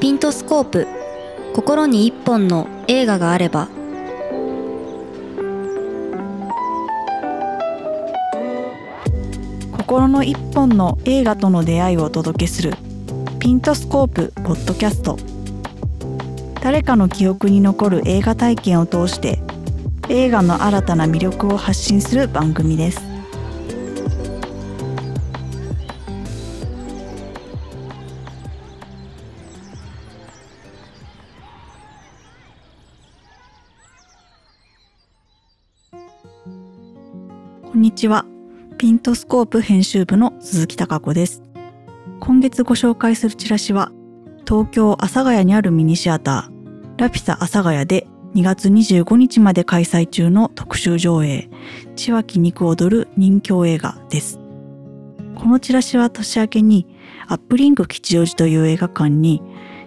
ピントスコープ。心に一本の映画があれば。心の一本の映画との出会いをお届けする。ピントスコープポッドキャスト。誰かの記憶に残る映画体験を通して映画の新たな魅力を発信する番組です。こんにちは。ピントスコープ編集部の鈴木貴子です。今月ご紹介するチラシは東京阿佐ヶ谷にあるミニシアターラピュタ阿佐ヶ谷で2月25日まで開催中の特集上映千脇肉踊る人形映画です。このチラシは年明けにアップリンク吉祥寺という映画館に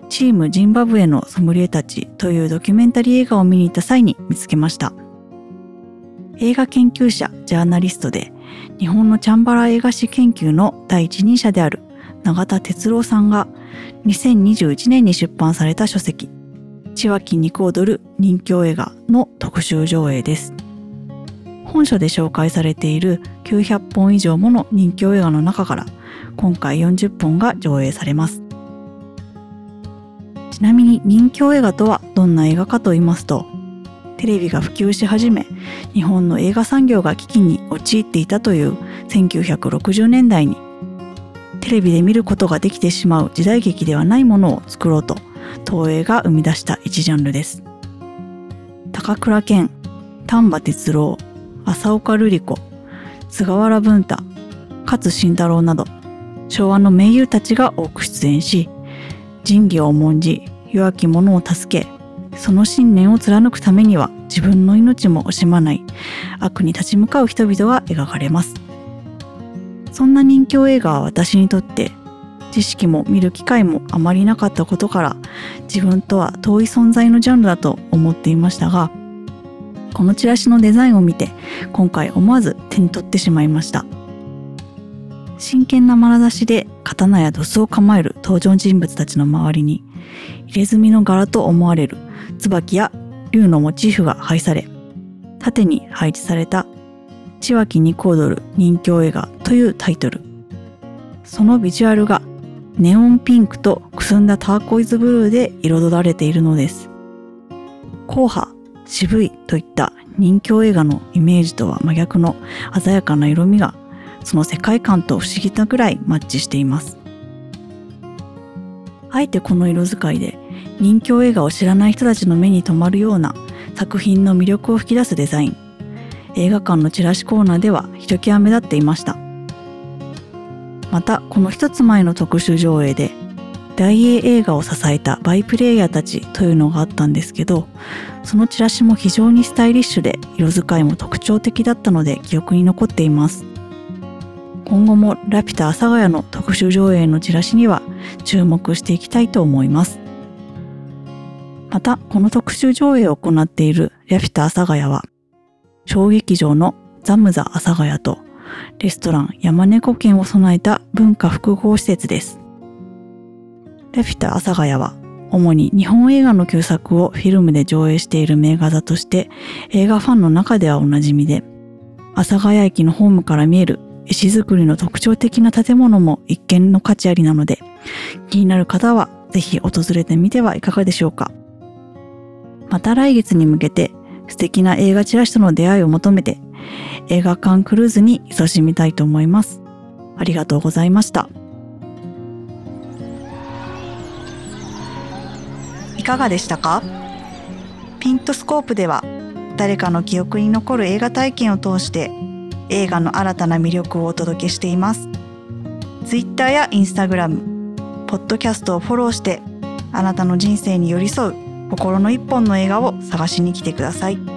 チームジンバブエのソムリエたちというドキュメンタリー映画を見に行った際に見つけました。映画研究者、ジャーナリストで日本のチャンバラ映画史研究の第一人者である永田哲郎さんが2021年に出版された書籍千脇肉踊る人形映画の特集上映です。本書で紹介されている900本以上もの人形映画の中から今回40本が上映されます。ちなみに人形映画とはどんな映画かと言いますとテレビが普及し始め日本の映画産業が危機に陥っていたという1960年代にテレビで見ることができてしまう時代劇ではないものを作ろうと東映が生み出した一ジャンルです。高倉健丹波哲郎浅岡瑠璃子菅原文太勝慎太郎など昭和の名優たちが多く出演し仁義を重んじ弱き者を助けその信念を貫くためには自分の命も惜しまない。悪に立ち向かう人々が描かれます。そんな人気映画は私にとって知識も見る機会もあまりなかったことから自分とは遠い存在のジャンルだと思っていましたがこのチラシのデザインを見て今回思わず手に取ってしまいました。真剣な眼差しで刀やドスを構える登場人物たちの周りに入れ墨の柄と思われる椿や竜のモチーフが配され縦に配置された千脇肉踊る人形映画というタイトル。そのビジュアルがネオンピンクとくすんだターコイズブルーで彩られているのです。硬派渋いといった人形映画のイメージとは真逆の鮮やかな色味がその世界観と不思議なぐらいマッチしています。あえてこの色使いで人気映画を知らない人たちの目に留まるような作品の魅力を引き出すデザイン。映画館のチラシコーナーではひときわ目立っていました。またこの一つ前の特集上映で大英映画を支えたバイプレイヤーたちというのがあったんですけどそのチラシも非常にスタイリッシュで色使いも特徴的だったので記憶に残っています。今後もラピュタ阿佐ヶ谷の特集上映のチラシには注目していきたいと思います。またこの特集上映を行っているラピュタ阿佐ヶ谷は小劇場のザムザ阿佐ヶ谷とレストラン山猫券を備えた文化複合施設です。ラピュタ阿佐ヶ谷は主に日本映画の旧作をフィルムで上映している名画座として映画ファンの中ではおなじみで阿佐ヶ谷駅のホームから見える石造りの特徴的な建物も一見の価値ありなので気になる方はぜひ訪れてみてはいかがでしょうか。また来月に向けて素敵な映画チラシとの出会いを求めて映画館クルーズに勤しみたいと思います。ありがとうございました。いかがでしたか？ピントスコープでは誰かの記憶に残る映画体験を通して映画の新たな魅力をお届けしています。Twitter や Instagram、ポッドキャストをフォローしてあなたの人生に寄り添う心の一本の映画を探しに来てください。